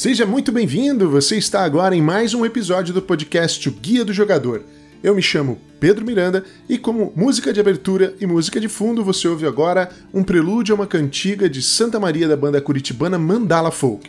Seja muito bem-vindo! Você está agora em mais um episódio do podcast O Guia do Jogador. Eu me chamo Pedro Miranda e, como música de abertura e música de fundo, você ouve agora um prelúdio a uma cantiga de Santa Maria da banda curitibana Mandala Folk.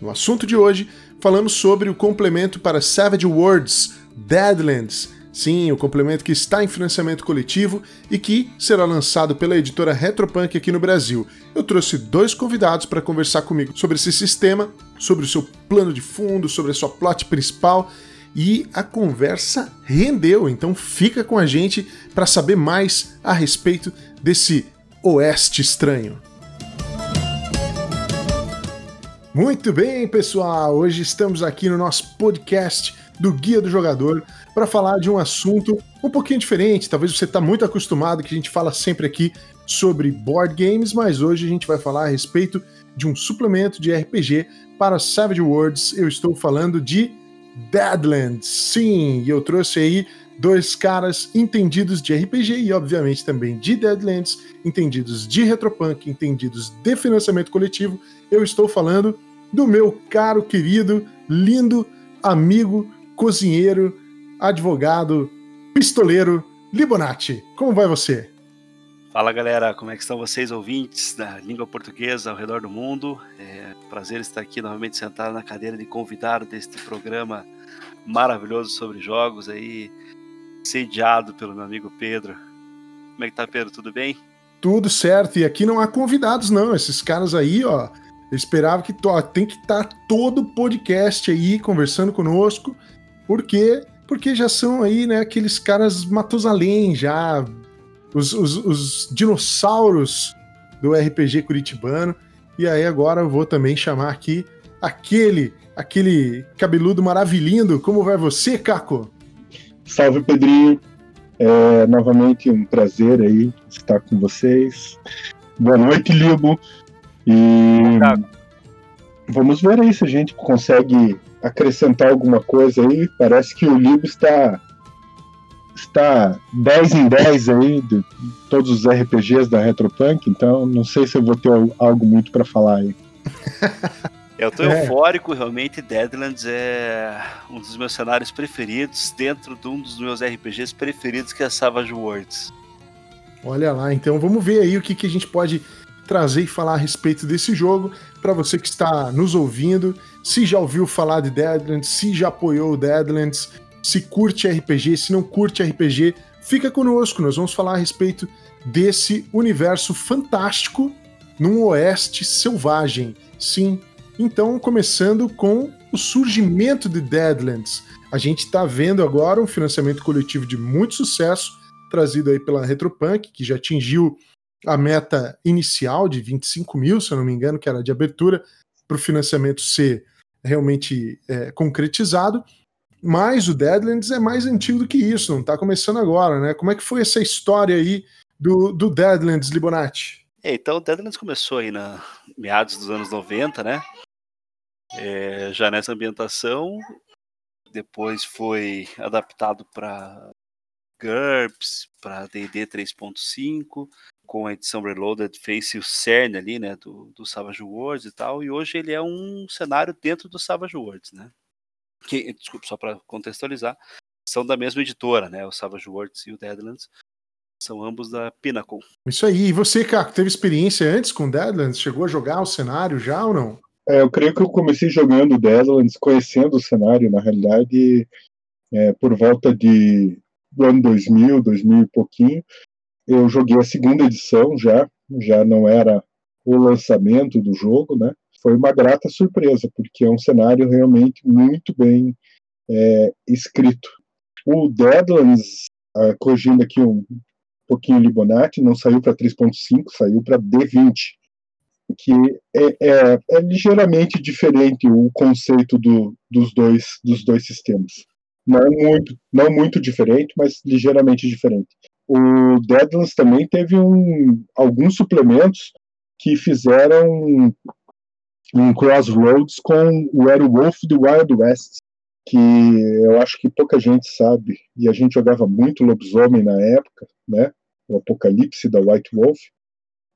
No assunto de hoje, falamos sobre o complemento para Savage Worlds, Deadlands. Sim, o complemento que está em financiamento coletivo e que será lançado pela editora Retropunk aqui no Brasil. Eu trouxe dois convidados para conversar comigo sobre esse sistema, sobre o seu plano de fundo, sobre a sua plot principal e a conversa rendeu. Então fica com a gente para saber mais a respeito desse oeste estranho. Muito bem, pessoal. Hoje estamos aqui no nosso podcast do Guia do Jogador para falar de um assunto um pouquinho diferente. Talvez você está muito acostumado que a gente fala sempre aqui sobre board games, mas hoje a gente vai falar a respeito de um suplemento de RPG para Savage Worlds. Eu estou falando de Deadlands. Sim, eu trouxe aí dois caras entendidos de RPG e, obviamente, também de Deadlands, entendidos de Retropunk, entendidos de financiamento coletivo. Eu estou falando do meu caro, querido, lindo amigo, cozinheiro, advogado, pistoleiro, Libonati. Como vai você? Fala galera, como é que estão vocês, ouvintes da língua portuguesa ao redor do mundo? É um prazer estar aqui novamente sentado na cadeira de convidado deste programa maravilhoso sobre jogos aí, sediado pelo meu amigo Pedro. Como é que tá, Pedro? Tudo bem? Tudo certo, e aqui não há convidados não, esses caras aí, ó, eu esperava que ó, tem que estar tá todo podcast aí conversando conosco, porque porque já são aí, né, aqueles caras Matusalém já os, os, os dinossauros do RPG curitibano. E aí agora eu vou também chamar aqui aquele, aquele cabeludo maravilhindo. Como vai você, Caco? Salve, Pedrinho. É, novamente um prazer aí estar com vocês. Boa noite, Libo. E vamos ver aí se a gente consegue acrescentar alguma coisa aí. Parece que o Libo está está 10 em 10 aí de todos os RPGs da Retropunk, então não sei se eu vou ter algo muito para falar aí. Eu tô é. eufórico, realmente Deadlands é um dos meus cenários preferidos dentro de um dos meus RPGs preferidos que é Savage Worlds. Olha lá, então vamos ver aí o que, que a gente pode trazer e falar a respeito desse jogo para você que está nos ouvindo, se já ouviu falar de Deadlands, se já apoiou o Deadlands, se curte RPG, se não curte RPG, fica conosco. Nós vamos falar a respeito desse universo fantástico num oeste selvagem. Sim. Então, começando com o surgimento de Deadlands. A gente está vendo agora um financiamento coletivo de muito sucesso, trazido aí pela Retropunk, que já atingiu a meta inicial de 25 mil, se eu não me engano, que era de abertura, para o financiamento ser realmente é, concretizado. Mas o Deadlands é mais antigo do que isso, não está começando agora, né? Como é que foi essa história aí do, do Deadlands, Libonati? É, então, o Deadlands começou aí na meados dos anos 90, né? É, já nessa ambientação, depois foi adaptado para GURPS, para D&D 3.5, com a edição Reloaded fez o cerne ali, né, do, do Savage Worlds e tal, e hoje ele é um cenário dentro do Savage Worlds, né? que, desculpa, só para contextualizar, são da mesma editora, né? O Savage Worlds e o Deadlands. São ambos da Pinnacle. Isso aí. E você, Caco, teve experiência antes com Deadlands? Chegou a jogar o cenário já ou não? É, eu creio que eu comecei jogando Deadlands, conhecendo o cenário, na realidade, é, por volta de do ano 2000, 2000 e pouquinho. Eu joguei a segunda edição já, já não era o lançamento do jogo, né? foi uma grata surpresa, porque é um cenário realmente muito bem é, escrito. O Deadlands, uh, corrigindo aqui um pouquinho o Libonati, não saiu para 3.5, saiu para D20, que é, é, é, ligeiramente diferente o conceito do, dos, dois, dos dois sistemas. Não muito, não muito diferente, mas ligeiramente diferente. O Deadlands também teve um, alguns suplementos que fizeram um crossroads com o Werewolf do Wild West, que eu acho que pouca gente sabe, e a gente jogava muito lobisomem na época, né? O Apocalipse da White Wolf.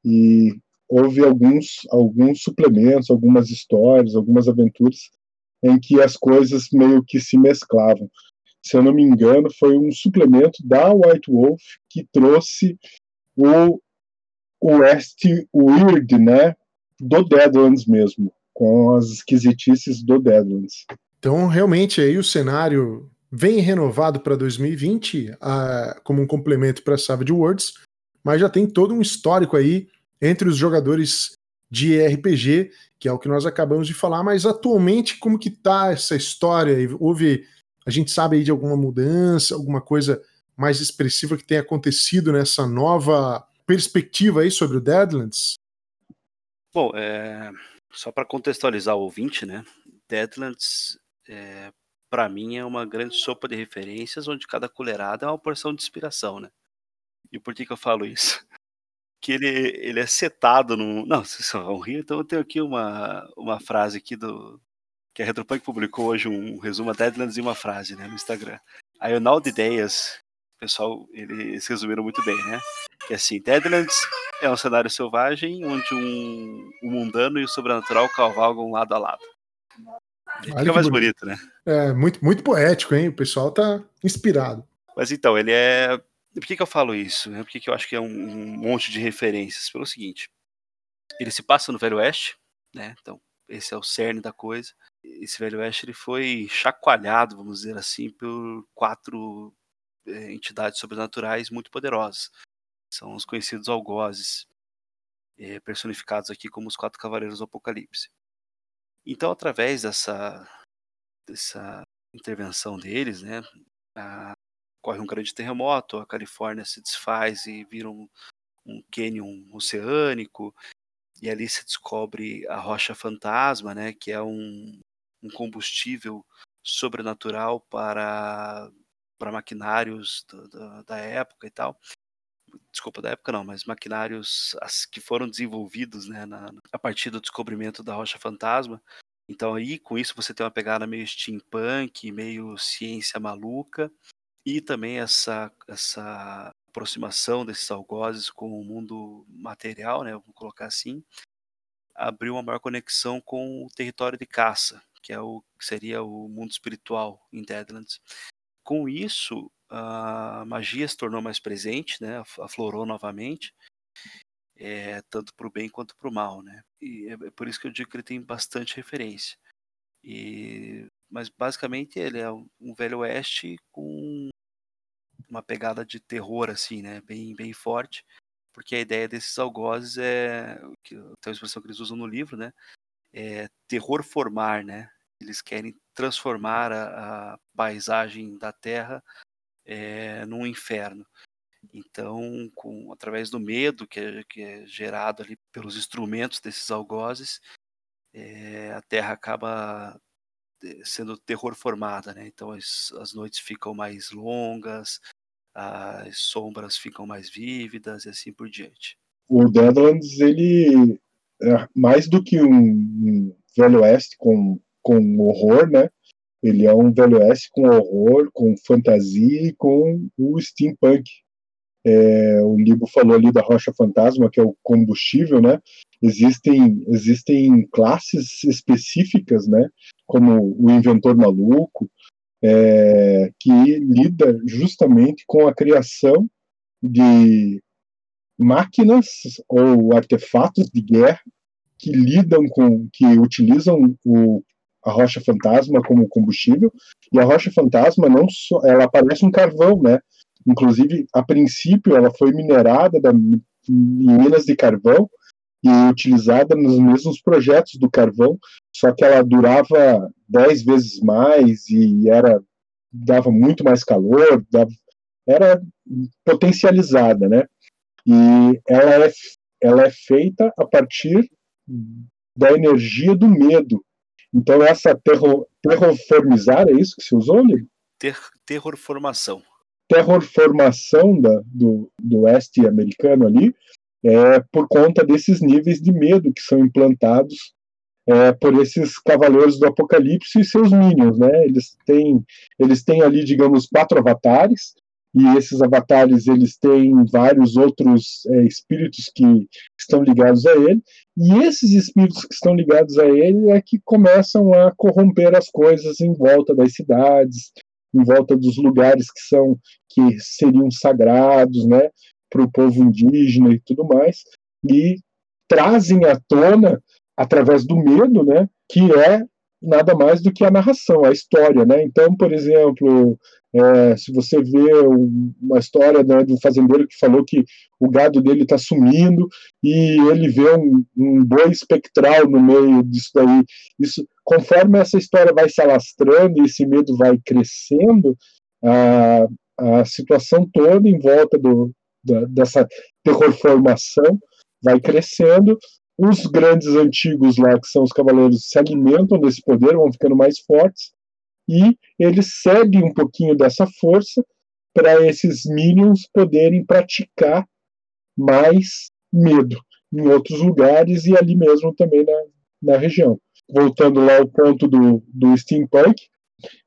E houve alguns, alguns suplementos, algumas histórias, algumas aventuras em que as coisas meio que se mesclavam. Se eu não me engano, foi um suplemento da White Wolf que trouxe o West Weird, né, do Deadlands mesmo, com as esquisitices do Deadlands. Então, realmente, aí o cenário vem renovado para 2020 uh, como um complemento para Savage Worlds, mas já tem todo um histórico aí entre os jogadores de RPG, que é o que nós acabamos de falar, mas atualmente como que tá essa história? Houve, a gente sabe aí de alguma mudança, alguma coisa mais expressiva que tenha acontecido nessa nova perspectiva aí sobre o Deadlands? Bom, é, só para contextualizar o ouvinte, né? Deadlands, é, para mim, é uma grande sopa de referências onde cada colherada é uma porção de inspiração, né? E por que, que eu falo isso? Que ele, ele é setado no. Não, vocês vão rir, então eu tenho aqui uma, uma frase aqui do. Que a Retropunk publicou hoje um resumo a Deadlands em uma frase, né, no Instagram. Aí o Now de Ideias, o pessoal, eles resumiram muito bem, né? Que é assim, Deadlands é um cenário selvagem onde um, um mundano e o sobrenatural cavalgam lado a lado. Fica mais bonito, né? É, muito, muito poético, hein? O pessoal tá inspirado. Mas então, ele é. Por que, que eu falo isso? Né? Por que, que eu acho que é um, um monte de referências? Pelo seguinte: ele se passa no Velho Oeste, né? Então, esse é o cerne da coisa. Esse Velho Oeste ele foi chacoalhado, vamos dizer assim, por quatro é, entidades sobrenaturais muito poderosas. São os conhecidos algozes, é, personificados aqui como os quatro cavaleiros do Apocalipse. Então, através dessa, dessa intervenção deles, né, a, um grande terremoto, a Califórnia se desfaz e vira um, um cânion oceânico, e ali se descobre a rocha fantasma, né, que é um, um combustível sobrenatural para, para maquinários da, da, da época e tal desculpa da época não, mas maquinários que foram desenvolvidos né, na, a partir do descobrimento da rocha fantasma. Então aí com isso você tem uma pegada meio steampunk, meio ciência maluca e também essa essa aproximação desses algozes com o mundo material, né, vamos colocar assim, abriu uma maior conexão com o território de caça, que é o que seria o mundo espiritual em Deadlands. Com isso, a magia se tornou mais presente, né? aflorou novamente, é, tanto para o bem quanto para o mal. Né? E é, é por isso que eu digo que ele tem bastante referência. E, mas basicamente ele é um velho oeste com uma pegada de terror assim, né, bem bem forte, porque a ideia desses algozes é que uma expressão que eles usam no livro, né, é terror formar, né? Eles querem transformar a, a paisagem da Terra é, num inferno. Então, com, através do medo que é, que é gerado ali pelos instrumentos desses algozes, é, a Terra acaba eh, sendo terror formada, né? Então as, as noites ficam mais longas, as sombras ficam mais vívidas e assim por diante. O Deadlands ele é mais do que um, um velho oeste com com horror, né? Ele é um Velho Oeste com horror, com fantasia e com o steampunk. É, o Libo falou ali da rocha fantasma, que é o combustível, né? Existem, existem classes específicas, né? Como o inventor maluco, é, que lida justamente com a criação de máquinas ou artefatos de guerra que lidam com, que utilizam o a rocha fantasma como combustível, e a rocha fantasma não só, ela parece um carvão, né? Inclusive, a princípio, ela foi minerada da, em minas de carvão e utilizada nos mesmos projetos do carvão, só que ela durava dez vezes mais e era dava muito mais calor, dava, era potencializada, né? E ela é, ela é feita a partir da energia do medo, então, essa terror, terrorformizar, é isso que se usou, Ligo? Ter, terrorformação. Terrorformação da, do, do oeste americano ali é por conta desses níveis de medo que são implantados é, por esses cavaleiros do apocalipse e seus minions, né? Eles têm, eles têm ali, digamos, quatro avatares, e esses avatares eles têm vários outros é, espíritos que estão ligados a ele, e esses espíritos que estão ligados a ele é que começam a corromper as coisas em volta das cidades, em volta dos lugares que são que seriam sagrados, né, para o povo indígena e tudo mais, e trazem à tona através do medo, né, que é nada mais do que a narração, a história, né? Então, por exemplo, é, se você vê uma história né, de um fazendeiro que falou que o gado dele está sumindo e ele vê um, um, boi espectral no meio disso daí, isso, conforme essa história vai se alastrando e esse medo vai crescendo, a, a situação toda em volta do, da, dessa terrorformação vai crescendo os grandes antigos lá, que são os cavaleiros, se alimentam desse poder, vão ficando mais fortes, e eles cedem um pouquinho dessa força para esses minions poderem praticar mais medo em outros lugares e ali mesmo também na, na região. Voltando lá ao ponto do, do steampunk,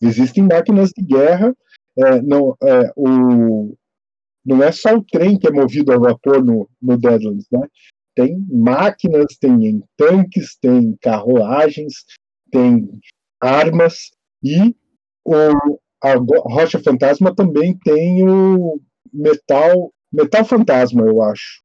existem máquinas de guerra, é, não, é, o, não é só o trem que é movido a vapor no, no Deadlands, né? Tem máquinas, tem tanques, tem carruagens, tem armas, e o, a Rocha Fantasma também tem o metal, metal fantasma, eu acho.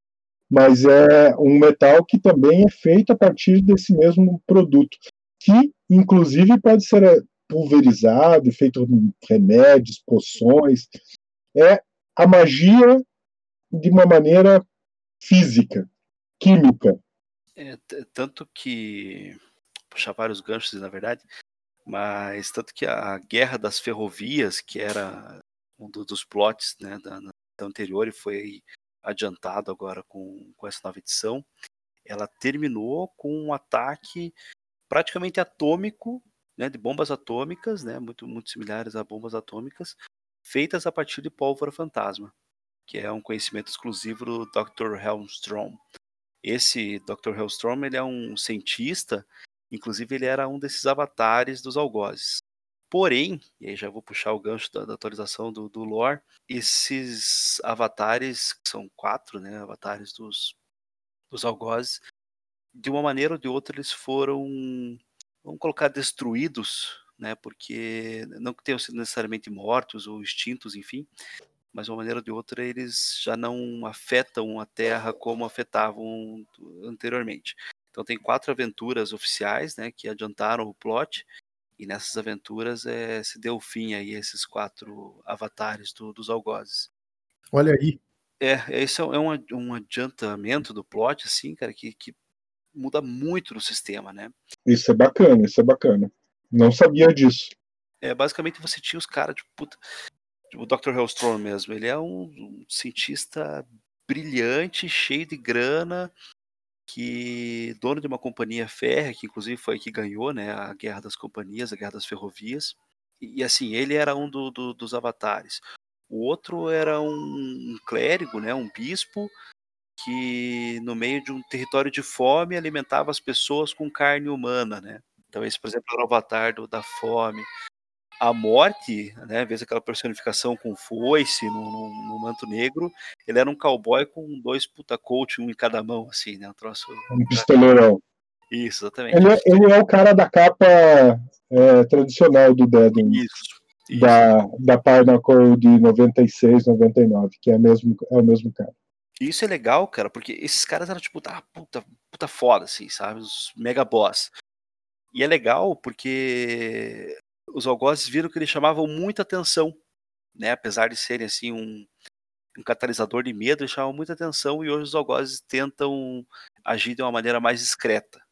Mas é um metal que também é feito a partir desse mesmo produto, que inclusive pode ser é, pulverizado, feito remédios, poções. É a magia de uma maneira física, química. É, tanto que puxar vários ganchos, na verdade, mas tanto que a Guerra das Ferrovias, que era um dos plots né, da, da anterior e foi adiantado agora com, com essa nova edição, ela terminou com um ataque praticamente atômico, né, de bombas atômicas, né, muito, muito similares a bombas atômicas, feitas a partir de pólvora fantasma, que é um conhecimento exclusivo do Dr. Helmstrom. Esse Dr. Helmstrom ele é um cientista Inclusive, ele era um desses avatares dos algozes. Porém, e aí já vou puxar o gancho da, da atualização do, do lore, esses avatares, que são quatro né, avatares dos, dos algozes, de uma maneira ou de outra eles foram, vamos colocar, destruídos, né, porque não que tenham sido necessariamente mortos ou extintos, enfim, mas de uma maneira ou de outra eles já não afetam a Terra como afetavam anteriormente. Então tem quatro aventuras oficiais, né, que adiantaram o plot. E nessas aventuras é, se deu fim aí a esses quatro avatares do, dos algozes. Olha aí. É, esse é um, um adiantamento do plot, assim, cara, que, que muda muito no sistema, né? Isso é bacana, isso é bacana. Não sabia disso. É, basicamente você tinha os caras, tipo, puta, o Dr. Hellstrom mesmo, ele é um, um cientista brilhante, cheio de grana, que dono de uma companhia férrea, que inclusive foi que ganhou né, a Guerra das Companhias, a Guerra das Ferrovias. E, e assim, ele era um do, do, dos avatares. O outro era um, um clérigo, né, um bispo, que no meio de um território de fome alimentava as pessoas com carne humana, né? Então esse, por exemplo, era o avatar do, da fome a morte, né, vez aquela personificação com foice no, no, no, manto negro, ele era um cowboy com dois puta coach, um em cada mão, assim, né, um troço... Um pistoleirão. Isso, exatamente. Ele é, ele é o cara da capa é, tradicional do Dead. Isso. Isso. Da, da Pinnacle de 96, 99, que é, mesmo, é o mesmo cara. Isso é legal, cara, porque esses caras eram tipo, tá, puta, puta foda, assim, sabe? Os mega boss. E é legal porque os algozes viram que eles chamavam muita atenção, né? Apesar de serem assim um, um catalisador de medo, eles chamavam muita atenção e hoje os algozes tentam agir de uma maneira mais discreta.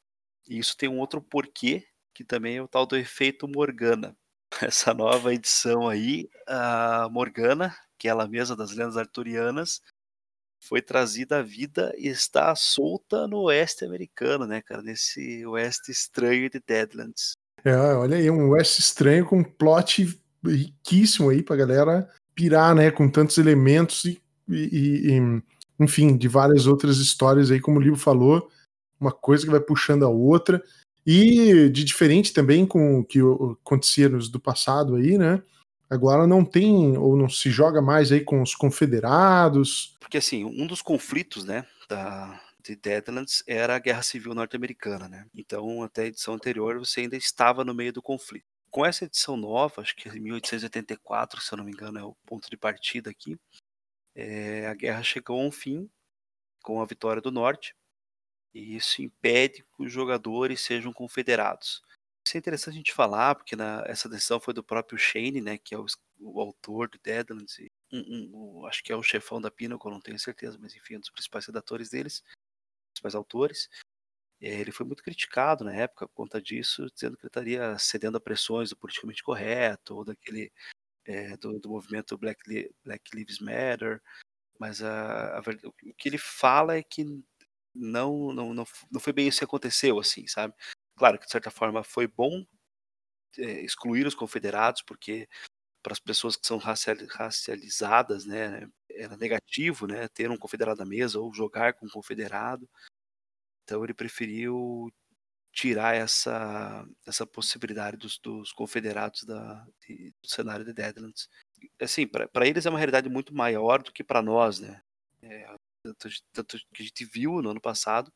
E isso tem um outro porquê, que também é o tal do efeito Morgana. Essa nova edição aí, a Morgana, que é ela mesma das lendas arturianas, foi trazida à vida e está solta no oeste americano, né, cara? Nesse oeste estranho de Deadlands. É, olha aí, um West estranho com um plot riquíssimo aí pra galera pirar, né? Com tantos elementos e, e, e, enfim, de várias outras histórias aí, como o livro falou, uma coisa que vai puxando a outra. E de diferente também com o que acontecia nos do passado aí, né? Agora não tem, ou não se joga mais aí com os confederados. Porque assim, um dos conflitos, né, da, de Deadlands era a Guerra Civil Norte-Americana, né? Então, até a edição anterior, você ainda estava no meio do conflito. Com essa edição nova, acho que é 1884, se eu não me engano, é o ponto de partida aqui, é, a guerra chegou a um fim com a vitória do Norte, e isso impede que os jogadores sejam confederados. Isso é interessante a gente falar, porque na, essa decisão foi do próprio Shane, né, que é o, o autor de Deadlands, e um, um, um, acho que é o chefão da Pinnacle, não tenho certeza, mas enfim, um dos principais redatores deles principais autores. Ele foi muito criticado na época por conta disso, dizendo que ele estaria cedendo a pressões do politicamente correto ou daquele é, do, do, movimento Black, Black Lives Matter. Mas a, a, o que ele fala é que não, não, não, não foi bem isso que aconteceu, assim, sabe? Claro que de certa forma foi bom é, excluir os confederados, porque para as pessoas que são racializadas, né, era negativo, né, ter um confederado à mesa ou jogar com um confederado. Então ele preferiu tirar essa, essa possibilidade dos, dos confederados da, de, do cenário de Deadlands. Assim, para eles é uma realidade muito maior do que para nós, né? É, tanto, tanto, que a gente viu no ano passado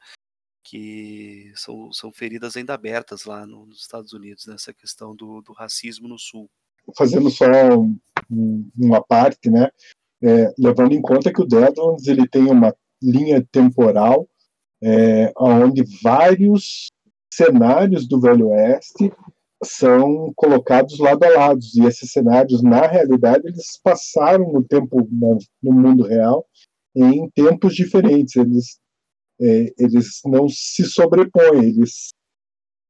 que são, são feridas ainda abertas lá no, nos Estados Unidos nessa questão do, do racismo no Sul. Fazendo só um, uma parte, né? É, levando em conta que o Deadlands ele tem uma linha temporal é, onde vários cenários do Velho Oeste são colocados lado a lado. E esses cenários na realidade eles passaram no tempo no, no mundo real em tempos diferentes. Eles é, eles não se sobrepõem eles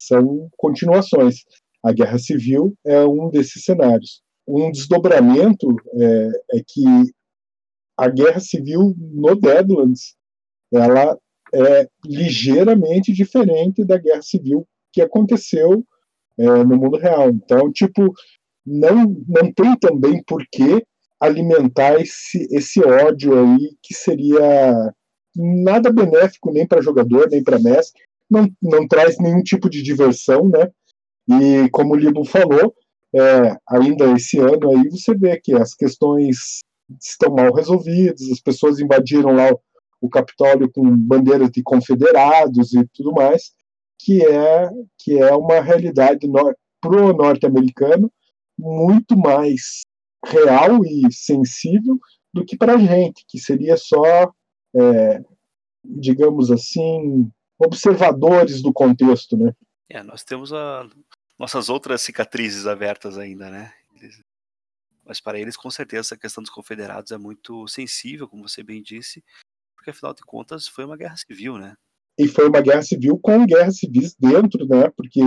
são continuações. A guerra civil é um desses cenários. Um desdobramento é, é que a guerra civil no Deadlands ela é ligeiramente diferente da guerra civil que aconteceu é, no mundo real. Então, tipo, não, não tem também por que alimentar esse, esse ódio aí que seria nada benéfico nem para jogador, nem para mestre, não, não traz nenhum tipo de diversão, né? E como o Libo falou, é, ainda esse ano aí você vê que as questões estão mal resolvidos, as pessoas invadiram lá o Capitólio com bandeiras de confederados e tudo mais, que é que é uma realidade no, pro norte-americano muito mais real e sensível do que para a gente, que seria só, é, digamos assim, observadores do contexto, né? É, nós temos a, nossas outras cicatrizes abertas ainda, né? Mas para eles, com certeza, a questão dos confederados é muito sensível, como você bem disse, porque afinal de contas foi uma guerra civil, né? E foi uma guerra civil com guerras civis dentro, né? Porque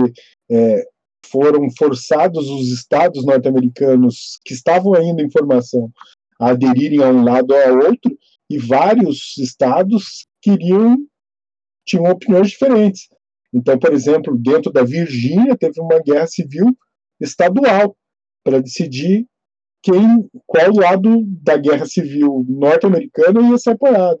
é, foram forçados os estados norte-americanos que estavam ainda em formação a aderirem a um lado ou ao outro, e vários estados queriam tinham opiniões diferentes. Então, por exemplo, dentro da Virgínia teve uma guerra civil estadual para decidir quem, qual lado da guerra civil norte-americana ia ser apoiado.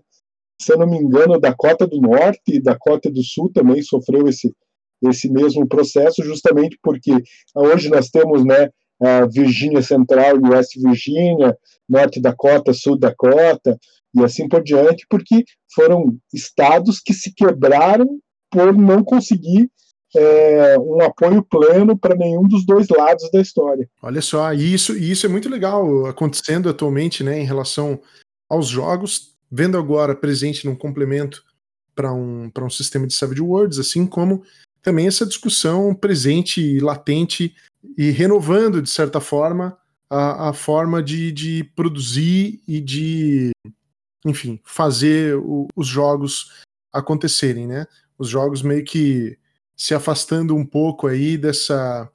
Se eu não me engano, Dakota do Norte e Dakota do Sul também sofreu esse, esse mesmo processo, justamente porque hoje nós temos né, a Virgínia Central e West Virgínia, Norte Dakota, Sul Dakota, e assim por diante, porque foram estados que se quebraram por não conseguir é, um apoio pleno para nenhum dos dois lados da história. Olha só, e isso, isso é muito legal acontecendo atualmente, né, em relação aos jogos, vendo agora presente num complemento para um, um sistema de Savage Worlds, assim como também essa discussão presente e latente e renovando, de certa forma, a, a forma de, de produzir e de, enfim, fazer o, os jogos acontecerem, né? Os jogos meio que se afastando um pouco aí dessa.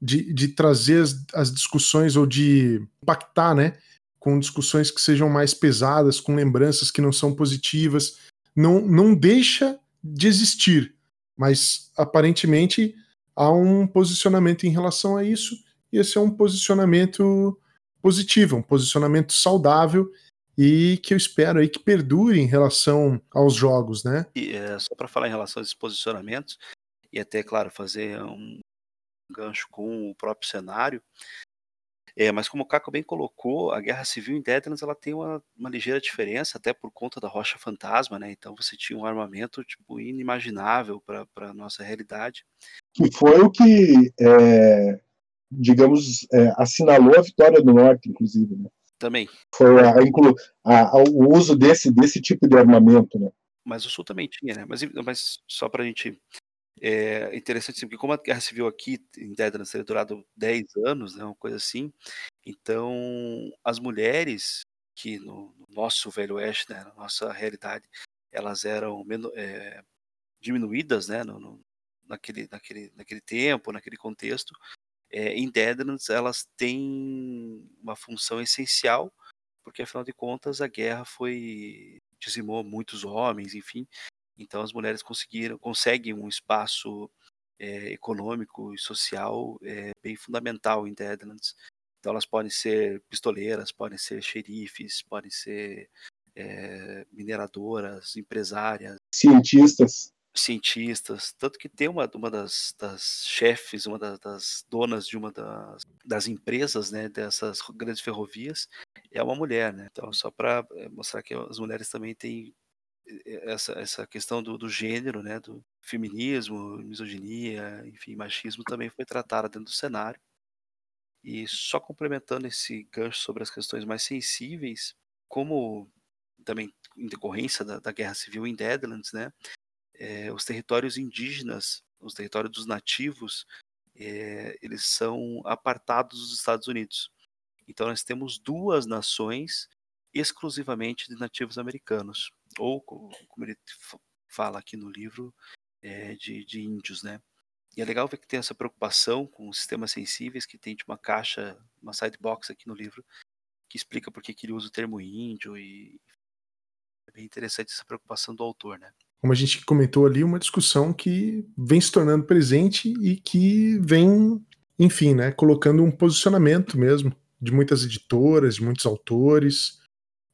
de, de trazer as, as discussões ou de impactar, né? Com discussões que sejam mais pesadas, com lembranças que não são positivas. Não, não deixa de existir, mas aparentemente há um posicionamento em relação a isso, e esse é um posicionamento positivo, um posicionamento saudável e que eu espero aí que perdure em relação aos jogos, né? E é, só para falar em relação a esses posicionamentos, e até, claro, fazer um gancho com o próprio cenário. É, mas como o Caco bem colocou, a Guerra Civil em Deadlands ela tem uma, uma ligeira diferença, até por conta da rocha fantasma, né? Então você tinha um armamento tipo inimaginável para a nossa realidade. Que foi o que, é, digamos, é, assinalou a vitória do Norte, inclusive, né? Também. Foi a, a, a, o uso desse, desse tipo de armamento, né? Mas o Sul também tinha, né? Mas, mas só para a gente é interessante, porque como a Guerra Civil aqui em Deadlands teria durado 10 anos, né, uma coisa assim, então as mulheres que no, nosso Velho Oeste, né, na nossa realidade, elas eram é, diminuídas, né, no, no, naquele, naquele, naquele tempo, naquele contexto, é, em Deadlands elas têm uma função essencial, porque afinal de contas a guerra foi dizimou muitos homens, enfim, então as mulheres conseguiram, conseguem um espaço é, econômico e social é, bem fundamental em Deadlands. Então elas podem ser pistoleiras, podem ser xerifes, podem ser é, mineradoras, empresárias, cientistas, cientistas, tanto que tem uma, uma das, das chefes, uma das, das, donas de uma das, das empresas, né, dessas grandes ferrovias, é uma mulher, né? Então só para mostrar que as mulheres também têm essa, essa questão do, do gênero, né, do feminismo, misoginia, enfim, machismo também foi tratada dentro do cenário. E só complementando esse gancho sobre as questões mais sensíveis, como também em decorrência da, da guerra civil em Deadlands, né, é, os territórios indígenas, os territórios dos nativos, é, eles são apartados dos Estados Unidos. Então nós temos duas nações exclusivamente de nativos americanos ou como ele fala aqui no livro, é, de, de índios, né? E é legal ver que tem essa preocupação com sistemas sensíveis, que tem uma caixa, uma sidebox aqui no livro, que explica por que ele usa o termo índio e é bem interessante essa preocupação do autor, né? Como a gente comentou ali, uma discussão que vem se tornando presente e que vem, enfim, né, colocando um posicionamento mesmo de muitas editoras, de muitos autores,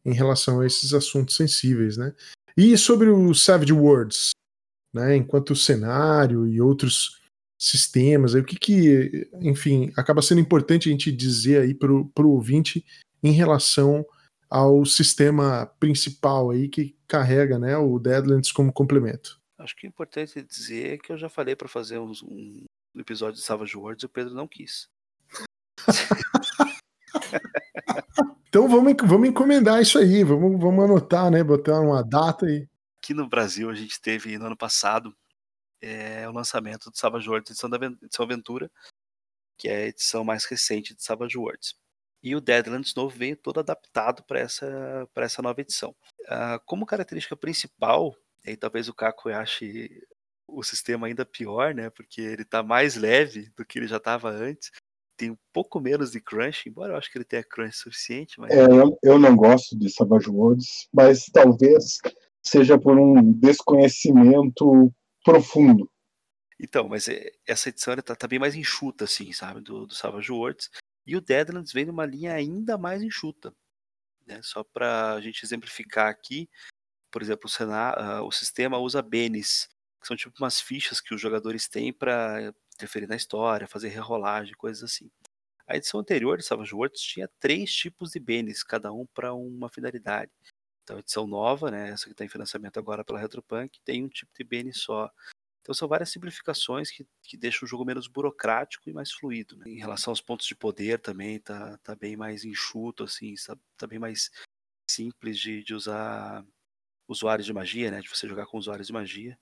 em relação a esses assuntos sensíveis, né? E sobre o Savage Worlds, né? Enquanto cenário e outros sistemas, o que que, enfim, acaba sendo importante a gente dizer aí para o ouvinte em relação ao sistema principal aí que carrega, né, o Deadlands como complemento. Acho que é importante dizer que eu já falei para fazer um, um episódio de Savage Worlds e o Pedro não quis. Então vamos, vamos encomendar isso aí, vamos, vamos anotar, né? Botar uma data aí. Aqui no Brasil a gente teve no ano passado é, o lançamento do Savage Worlds edição, da, edição Aventura, que é a edição mais recente de Savage Worlds. E o Deadlands novo veio todo adaptado para essa, essa nova edição. Ah, como característica principal, e talvez o Caco ache o sistema ainda pior, né? Porque ele está mais leve do que ele já estava antes tem um pouco menos de crunch, embora eu acho que ele tenha crunch suficiente. Mas... É, eu, eu não gosto de Savage Worlds, mas talvez seja por um desconhecimento profundo. Então, mas é, essa edição está tá bem mais enxuta, assim, sabe, do, do Savage Worlds. E o Deadlands vem numa linha ainda mais enxuta. Né? Só para a gente exemplificar aqui, por exemplo, o, Sena, uh, o sistema usa Benes, que são tipo umas fichas que os jogadores têm para interferir na história, fazer rerolagem, coisas assim. A edição anterior de Savage Worlds tinha três tipos de bens, cada um para uma finalidade. Então, a edição nova, né, essa que está em financiamento agora pela Retropunk, tem um tipo de bene só. Então, são várias simplificações que, que deixam o jogo menos burocrático e mais fluido. Né? Em relação aos pontos de poder também, tá, tá bem mais enxuto, assim, tá, tá bem mais simples de, de usar usuários de magia, né, de você jogar com usuários de magia.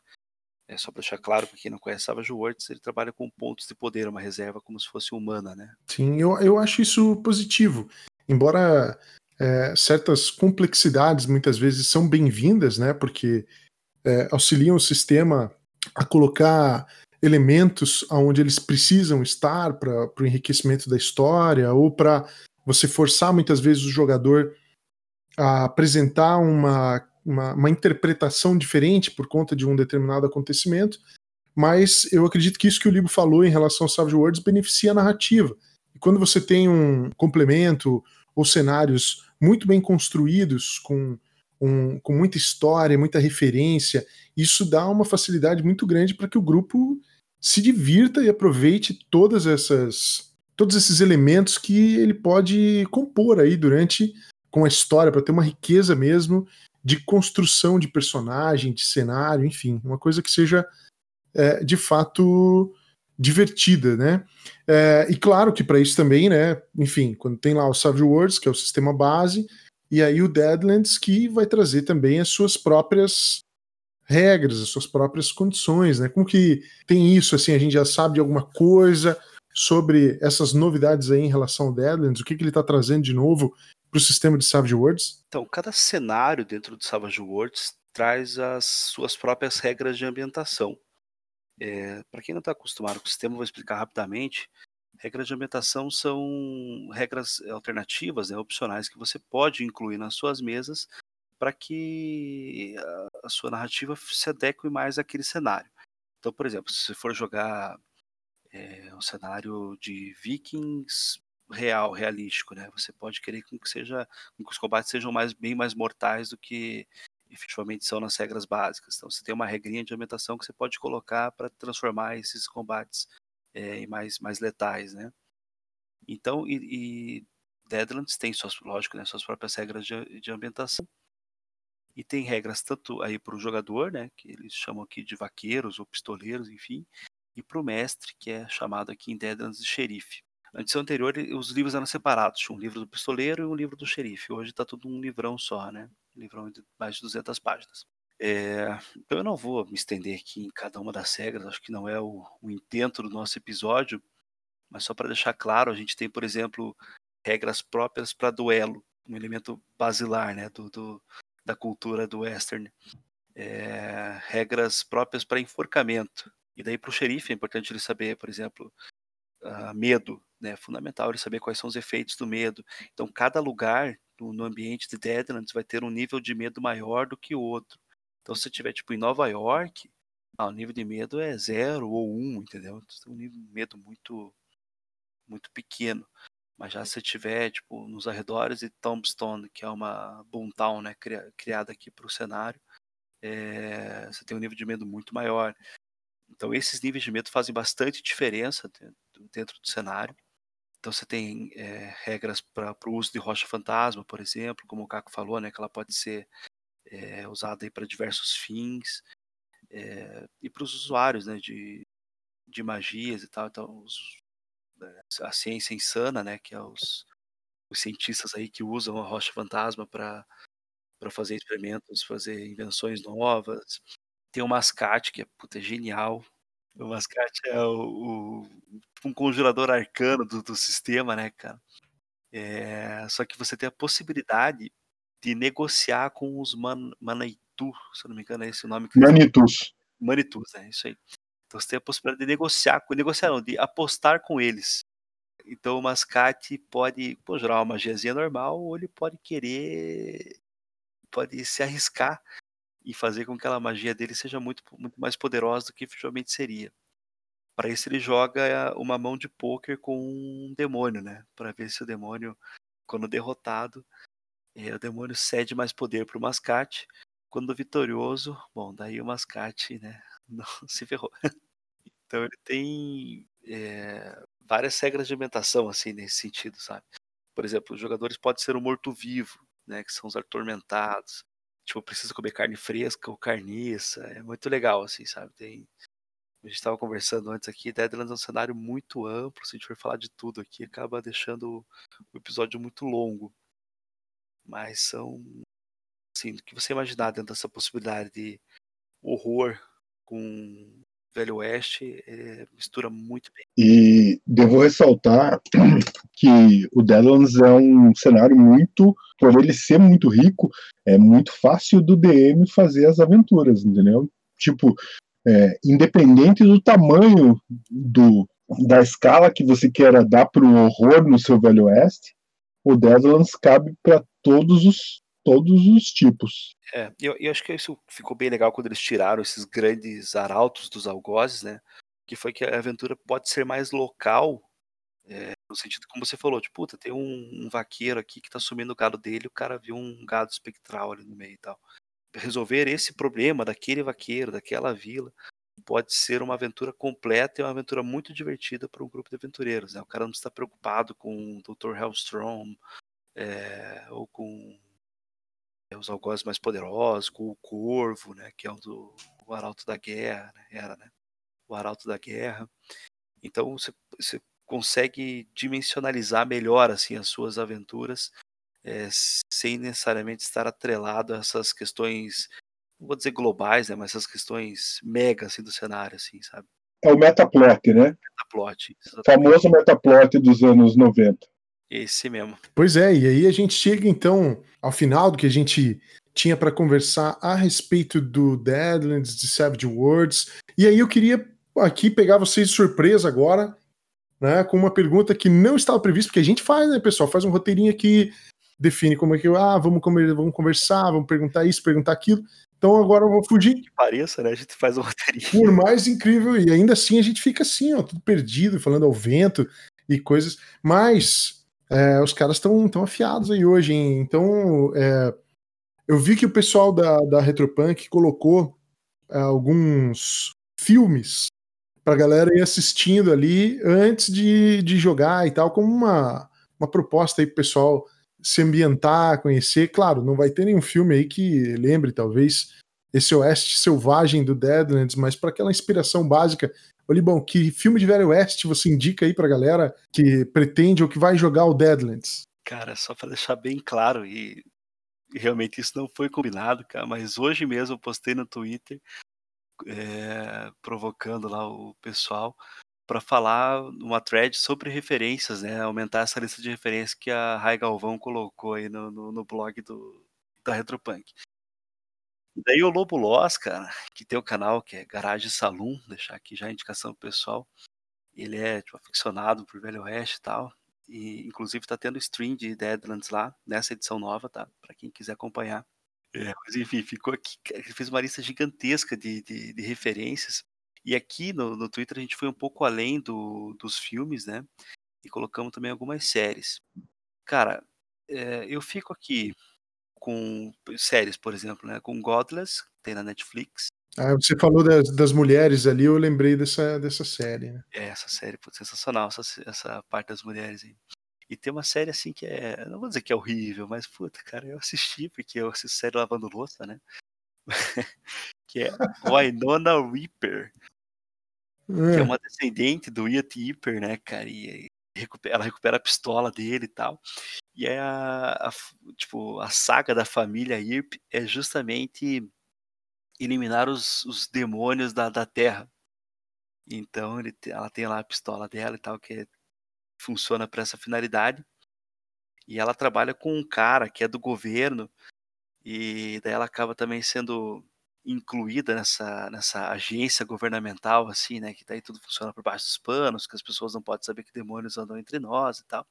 É só para deixar claro para quem não conhece Savage Worlds, ele trabalha com pontos de poder, uma reserva como se fosse humana, né? Sim, eu, eu acho isso positivo. Embora é, certas complexidades muitas vezes são bem-vindas, né? Porque é, auxiliam o sistema a colocar elementos onde eles precisam estar para o enriquecimento da história ou para você forçar muitas vezes o jogador a apresentar uma uma, uma interpretação diferente por conta de um determinado acontecimento, mas eu acredito que isso que o Libo falou em relação ao Savage Worlds beneficia a narrativa. E quando você tem um complemento ou cenários muito bem construídos, com, um, com muita história, muita referência, isso dá uma facilidade muito grande para que o grupo se divirta e aproveite todas essas todos esses elementos que ele pode compor aí durante com a história para ter uma riqueza mesmo de construção de personagem, de cenário, enfim, uma coisa que seja é, de fato divertida, né? É, e claro que para isso também, né? Enfim, quando tem lá o Savage Worlds, que é o sistema base, e aí o Deadlands que vai trazer também as suas próprias regras, as suas próprias condições, né? Como que tem isso, assim, a gente já sabe de alguma coisa sobre essas novidades aí em relação ao Deadlands, o que, que ele está trazendo de novo para o sistema de Savage Worlds? Então, cada cenário dentro do Savage Worlds traz as suas próprias regras de ambientação. É, para quem não está acostumado com o sistema, vou explicar rapidamente. Regras de ambientação são regras alternativas, né, opcionais, que você pode incluir nas suas mesas para que a sua narrativa se adeque mais àquele cenário. Então, por exemplo, se você for jogar é, um cenário de vikings real, realístico, né? Você pode querer que seja que os combates sejam mais, bem mais mortais do que efetivamente são nas regras básicas. Então, você tem uma regrinha de aumentação que você pode colocar para transformar esses combates é, em mais, mais letais, né? Então, e, e Deadlands tem suas, lógico, né, suas próprias regras de, de ambientação e tem regras tanto aí para o jogador, né, que eles chamam aqui de vaqueiros ou pistoleiros, enfim, e para o mestre, que é chamado aqui em Deadlands de xerife. Na edição anterior, os livros eram separados, tinha um livro do pistoleiro e um livro do xerife. Hoje está tudo um livrão só, né? Um livrão de mais de 200 páginas. É, então eu não vou me estender aqui em cada uma das regras, acho que não é o, o intento do nosso episódio, mas só para deixar claro, a gente tem, por exemplo, regras próprias para duelo, um elemento basilar né, do, do, da cultura do western. É, regras próprias para enforcamento. E daí para o xerife é importante ele saber, por exemplo, uh, medo. Né? Fundamental ele saber quais são os efeitos do medo. Então cada lugar no, no ambiente de Deadlands vai ter um nível de medo maior do que o outro. Então se você tiver tipo em Nova York, ah, o nível de medo é zero ou um, entendeu? Então, um nível de medo muito muito pequeno. Mas já se tiver, tipo, nos arredores de Tombstone, que é uma boomtown, né, criada aqui para o cenário, é, você tem um nível de medo muito maior. Então esses níveis de medo fazem bastante diferença dentro do cenário. Então você tem é, regras para o uso de rocha fantasma, por exemplo, como o Caco falou, né, que ela pode ser é, usada para diversos fins. É, e para os usuários né, de, de magias e tal. Então, os, a ciência insana, né, que é os, os cientistas aí que usam a rocha fantasma para para fazer experimentos, fazer invenções novas. Tem o mascate que é, puta, é genial. O mascate é o, o um congelador arcano do, do sistema, né, cara? É, só que você tem a possibilidade de negociar com os man, Manaitu, se eu não me engano, é esse o nome. Que Manitus. Manitus, é isso aí. Então você tem a possibilidade de negociar, negociar não, de apostar com eles. Então o mascate pode pô, gerar uma magiazinha normal ou ele pode querer, pode se arriscar e fazer com que aquela magia dele seja muito, muito mais poderosa do que efetivamente seria. Para isso ele joga uma mão de pôquer com um demônio, né? Para ver se o demônio, quando derrotado, é, o demônio cede mais poder para o mascate. Quando vitorioso, bom, daí o mascate, né? Não se ferrou. Então ele tem é, várias regras de alimentação, assim, nesse sentido, sabe? Por exemplo, os jogadores podem ser o morto-vivo, né? Que são os atormentados. Tipo, precisa comer carne fresca ou carniça. É muito legal, assim, sabe? Tem. A gente estava conversando antes aqui, Deadlands é um cenário muito amplo. Se a gente for falar de tudo aqui, acaba deixando o episódio muito longo. Mas são. Assim, do que você imaginar dentro dessa possibilidade de horror com Velho Oeste é, mistura muito bem. E devo ressaltar que o Deadlands é um cenário muito, por ele ser muito rico, é muito fácil do DM fazer as aventuras, entendeu? Tipo, é, independente do tamanho do, da escala que você queira dar para o horror no seu Velho Oeste, o Deadlands cabe para todos os todos os tipos. É, eu, eu acho que isso ficou bem legal quando eles tiraram esses grandes arautos dos algozes, né? Que foi que a aventura pode ser mais local, é, no sentido como você falou, tipo, puta, tem um, um, vaqueiro aqui que tá sumindo o gado dele, o cara viu um gado espectral ali no meio e tal. Resolver esse problema daquele vaqueiro, daquela vila, pode ser uma aventura completa e uma aventura muito divertida para um grupo de aventureiros. Né? O cara não está preocupado com o Dr. Hellstrom é, ou com os algozes mais poderosos, com o Corvo, né? que é o do o Arauto da Guerra, né? era né? o Arauto da Guerra. Então você, você consegue dimensionalizar melhor assim as suas aventuras é, sem necessariamente estar atrelado a essas questões não vou dizer globais, né, mas essas questões mega assim, do cenário, assim, sabe? É o metaplot, né? Metaplot. O famoso metaplot dos anos 90. Esse mesmo. Pois é, e aí a gente chega então ao final do que a gente tinha para conversar a respeito do Deadlands, de Savage Worlds. E aí eu queria aqui pegar vocês de surpresa agora, né, com uma pergunta que não estava prevista, porque a gente faz, né, pessoal? Faz um roteirinho aqui, define como é que, ah, vamos, vamos conversar, vamos perguntar isso, perguntar aquilo. Então agora eu vou fugir. Que pareça, né? A gente faz um roteirinho. Por mais incrível, e ainda assim a gente fica assim, ó, tudo perdido, falando ao vento e coisas. Mas é, os caras estão tão afiados aí hoje, hein? Então é, eu vi que o pessoal da, da Retropunk colocou é, alguns filmes pra galera ir assistindo ali antes de, de jogar e tal, como uma, uma proposta aí pro pessoal se ambientar, conhecer. Claro, não vai ter nenhum filme aí que lembre, talvez, esse oeste selvagem do Deadlands, mas para aquela inspiração básica. Olha, bom, que filme de Velho Oeste você indica aí pra galera que pretende ou que vai jogar o Deadlands? Cara, só para deixar bem claro, e realmente isso não foi combinado, cara, mas hoje mesmo eu postei no Twitter é, provocando lá o pessoal para falar uma thread sobre referências, né? Aumentar essa lista de referências que a Rai Galvão colocou aí no, no, no blog do, da Retropunk. Daí o Lobo Loss, cara, que tem o canal que é Garage Saloon, deixar aqui já a indicação pro pessoal. Ele é tipo, aficionado por Velho Oeste e tal. E inclusive tá tendo stream de Deadlands lá, nessa edição nova, tá? Para quem quiser acompanhar. É, mas enfim, ficou aqui. Fez uma lista gigantesca de, de, de referências e aqui no, no Twitter a gente foi um pouco além do, dos filmes, né? E colocamos também algumas séries. Cara, é, eu fico aqui com séries, por exemplo, né? Com Godless, tem na Netflix. Ah, você falou das, das mulheres ali, eu lembrei dessa, dessa série. Né? É, essa série, pô, sensacional, essa, essa parte das mulheres aí. E tem uma série assim que é. Não vou dizer que é horrível, mas puta, cara, eu assisti, porque eu assisto série lavando louça, né? que é Winona Reaper. É. Que é uma descendente do Iat Eeper, né, cara? E ela recupera a pistola dele e tal. E é a, a, tipo, a saga da família Earp é justamente eliminar os, os demônios da, da Terra. Então ele, ela tem lá a pistola dela e tal, que é, funciona para essa finalidade. E ela trabalha com um cara que é do governo, e daí ela acaba também sendo incluída nessa, nessa agência governamental, assim, né? Que daí tudo funciona por baixo dos panos, que as pessoas não podem saber que demônios andam entre nós e tal.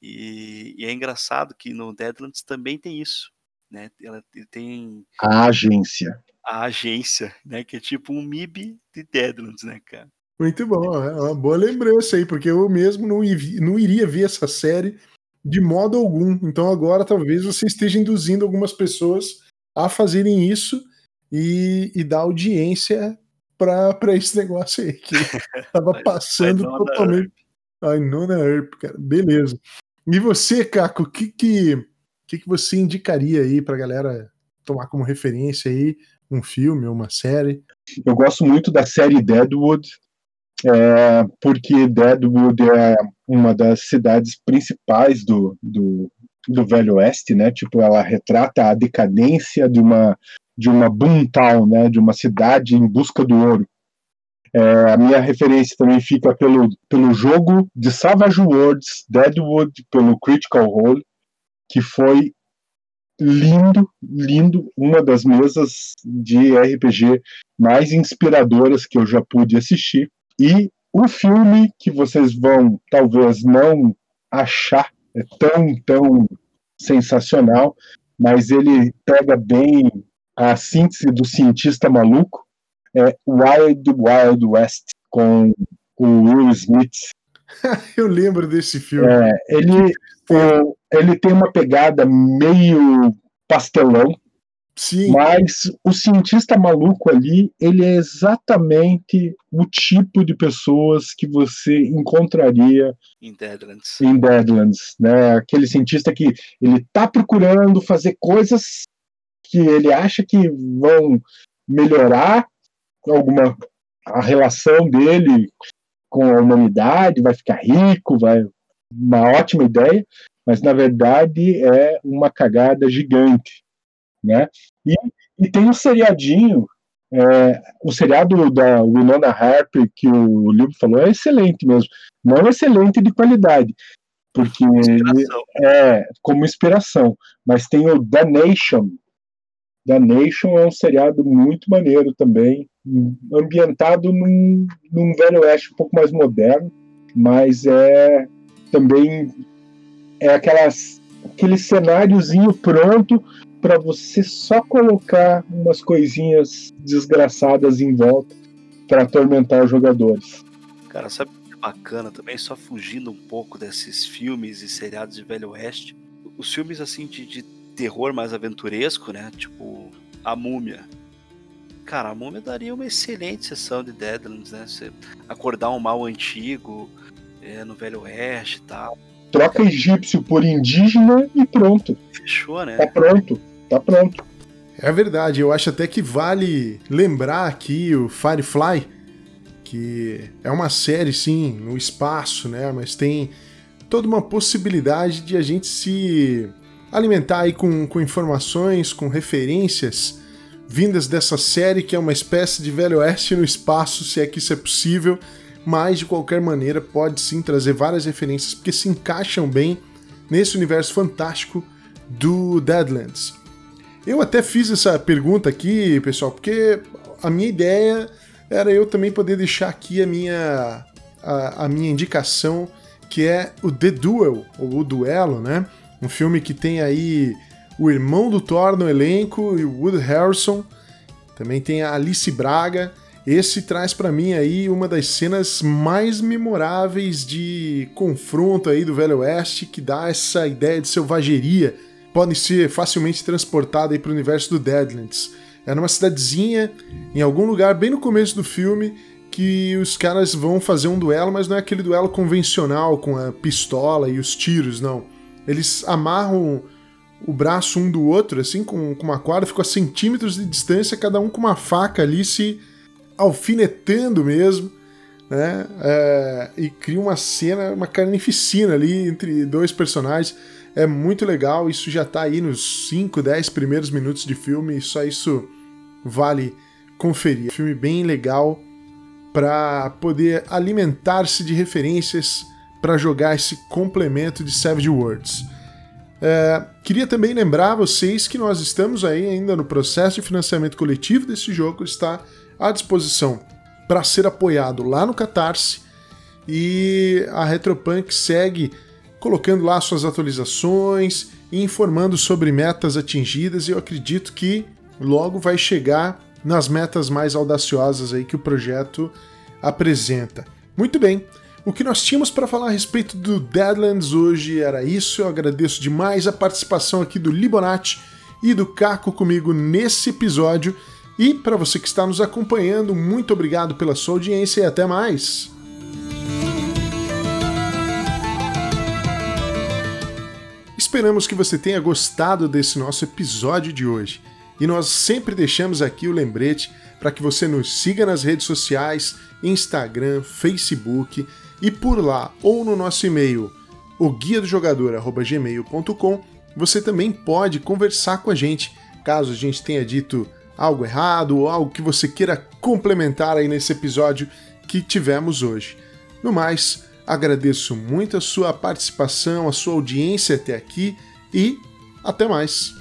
E, e é engraçado que no Deadlands também tem isso, né? Ela tem a agência. A agência, né? Que é tipo um MIB de Deadlands, né, cara? Muito bom, é uma boa lembrança aí, porque eu mesmo não, não iria ver essa série de modo algum. Então agora talvez você esteja induzindo algumas pessoas a fazerem isso e, e dar audiência para esse negócio aí que tava passando totalmente. Ai, nona Earp, cara. Beleza. E você, Caco, o que que, que que você indicaria aí pra galera tomar como referência aí um filme ou uma série? Eu gosto muito da série Deadwood, é, porque Deadwood é uma das cidades principais do, do, do Velho Oeste, né? Tipo, ela retrata a decadência de uma de uma boomtown, né, de uma cidade em busca do ouro. É, a minha referência também fica pelo, pelo jogo de Savage Worlds Deadwood, pelo Critical Role, que foi lindo, lindo, uma das mesas de RPG mais inspiradoras que eu já pude assistir. E o filme que vocês vão talvez não achar é tão, tão sensacional, mas ele pega bem a síntese do cientista maluco é Wild Wild West com o Will Smith. Eu lembro desse filme. É, ele, o, ele tem uma pegada meio pastelão, Sim. Mas o cientista maluco ali, ele é exatamente o tipo de pessoas que você encontraria em Deadlands. Em Deadlands, né? Aquele cientista que ele tá procurando fazer coisas que ele acha que vão melhorar alguma a relação dele com a humanidade, vai ficar rico, vai uma ótima ideia, mas na verdade é uma cagada gigante, né? E, e tem um seriadinho, é, o seriado da Winona Harper que o livro falou é excelente mesmo, não é excelente de qualidade, porque é como inspiração, mas tem o The Nation. The Nation é um seriado muito maneiro também, ambientado num, num velho oeste um pouco mais moderno, mas é também é aquelas aquele cenáriozinho pronto para você só colocar umas coisinhas desgraçadas em volta para atormentar os jogadores. Cara, sabe o que é bacana também, só fugindo um pouco desses filmes e seriados de Velho Oeste, os filmes assim de, de terror mais aventuresco, né? Tipo A Múmia. Cara, a Múmia daria uma excelente sessão de Deadlands, né? Você acordar um mal antigo é, no Velho Oeste e tal. Troca egípcio por indígena e pronto. Fechou, né? Tá pronto tá pronto. É verdade, eu acho até que vale lembrar aqui o Firefly, que é uma série, sim, no espaço, né? Mas tem toda uma possibilidade de a gente se alimentar aí com, com informações, com referências vindas dessa série, que é uma espécie de Velho Oeste no espaço, se é que isso é possível, mas de qualquer maneira pode sim trazer várias referências, porque se encaixam bem nesse universo fantástico do Deadlands. Eu até fiz essa pergunta aqui, pessoal, porque a minha ideia era eu também poder deixar aqui a minha, a, a minha indicação, que é o The Duel, ou o Duelo, né? Um filme que tem aí o irmão do Thor no elenco e o Wood Harrison. Também tem a Alice Braga. Esse traz para mim aí uma das cenas mais memoráveis de confronto aí do Velho Oeste, que dá essa ideia de selvageria podem ser facilmente transportadas para o universo do Deadlands. É numa cidadezinha, em algum lugar bem no começo do filme, que os caras vão fazer um duelo, mas não é aquele duelo convencional com a pistola e os tiros, não. Eles amarram o braço um do outro, assim, com, com uma corda, ficam a centímetros de distância, cada um com uma faca ali se alfinetando mesmo, né? É, e cria uma cena, uma carnificina ali entre dois personagens. É muito legal, isso já tá aí nos 5, 10 primeiros minutos de filme, só isso vale conferir. Filme bem legal para poder alimentar-se de referências para jogar esse complemento de Savage Worlds. É, queria também lembrar vocês que nós estamos aí ainda no processo de financiamento coletivo desse jogo, está à disposição para ser apoiado lá no Catarse e a Retropunk segue colocando lá suas atualizações e informando sobre metas atingidas, e eu acredito que logo vai chegar nas metas mais audaciosas aí que o projeto apresenta. Muito bem, o que nós tínhamos para falar a respeito do Deadlands hoje era isso. Eu agradeço demais a participação aqui do Libonati e do Caco comigo nesse episódio. E para você que está nos acompanhando, muito obrigado pela sua audiência e até mais! Esperamos que você tenha gostado desse nosso episódio de hoje. E nós sempre deixamos aqui o lembrete para que você nos siga nas redes sociais, Instagram, Facebook e por lá ou no nosso e-mail, o guia do jogador@gmail.com, você também pode conversar com a gente, caso a gente tenha dito algo errado ou algo que você queira complementar aí nesse episódio que tivemos hoje. No mais, Agradeço muito a sua participação, a sua audiência até aqui e até mais.